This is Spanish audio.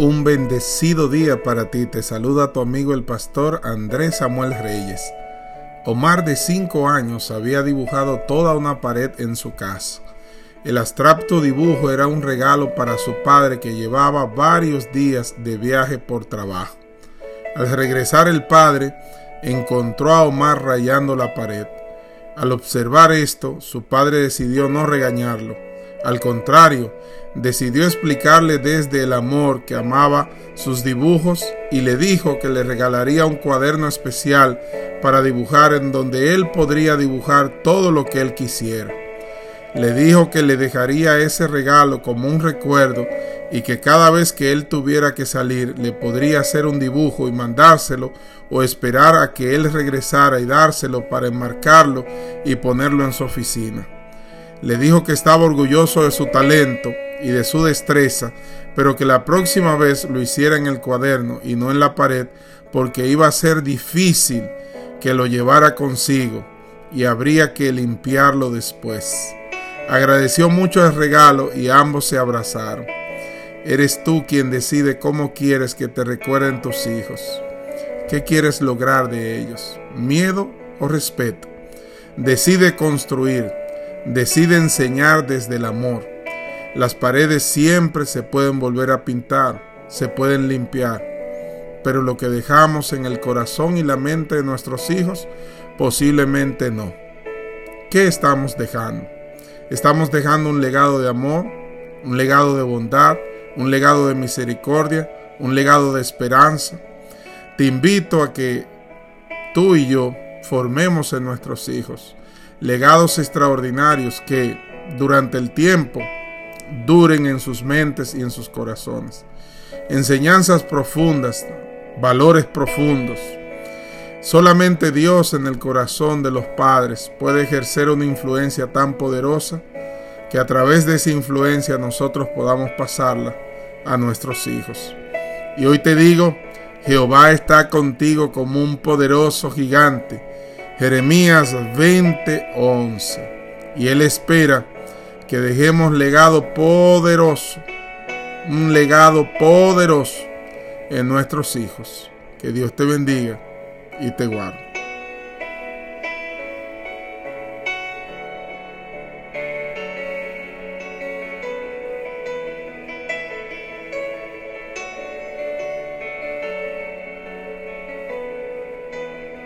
Un bendecido día para ti. Te saluda tu amigo el pastor Andrés Samuel Reyes. Omar de 5 años había dibujado toda una pared en su casa. El abstracto dibujo era un regalo para su padre que llevaba varios días de viaje por trabajo. Al regresar el padre encontró a Omar rayando la pared. Al observar esto, su padre decidió no regañarlo al contrario, decidió explicarle desde el amor que amaba sus dibujos y le dijo que le regalaría un cuaderno especial para dibujar en donde él podría dibujar todo lo que él quisiera. Le dijo que le dejaría ese regalo como un recuerdo y que cada vez que él tuviera que salir le podría hacer un dibujo y mandárselo o esperar a que él regresara y dárselo para enmarcarlo y ponerlo en su oficina. Le dijo que estaba orgulloso de su talento y de su destreza, pero que la próxima vez lo hiciera en el cuaderno y no en la pared, porque iba a ser difícil que lo llevara consigo y habría que limpiarlo después. Agradeció mucho el regalo y ambos se abrazaron. Eres tú quien decide cómo quieres que te recuerden tus hijos. ¿Qué quieres lograr de ellos? ¿Miedo o respeto? Decide construir Decide enseñar desde el amor. Las paredes siempre se pueden volver a pintar, se pueden limpiar, pero lo que dejamos en el corazón y la mente de nuestros hijos posiblemente no. ¿Qué estamos dejando? Estamos dejando un legado de amor, un legado de bondad, un legado de misericordia, un legado de esperanza. Te invito a que tú y yo formemos en nuestros hijos legados extraordinarios que durante el tiempo duren en sus mentes y en sus corazones. Enseñanzas profundas, valores profundos. Solamente Dios en el corazón de los padres puede ejercer una influencia tan poderosa que a través de esa influencia nosotros podamos pasarla a nuestros hijos. Y hoy te digo, Jehová está contigo como un poderoso gigante Jeremías 20:11. Y Él espera que dejemos legado poderoso, un legado poderoso en nuestros hijos. Que Dios te bendiga y te guarde.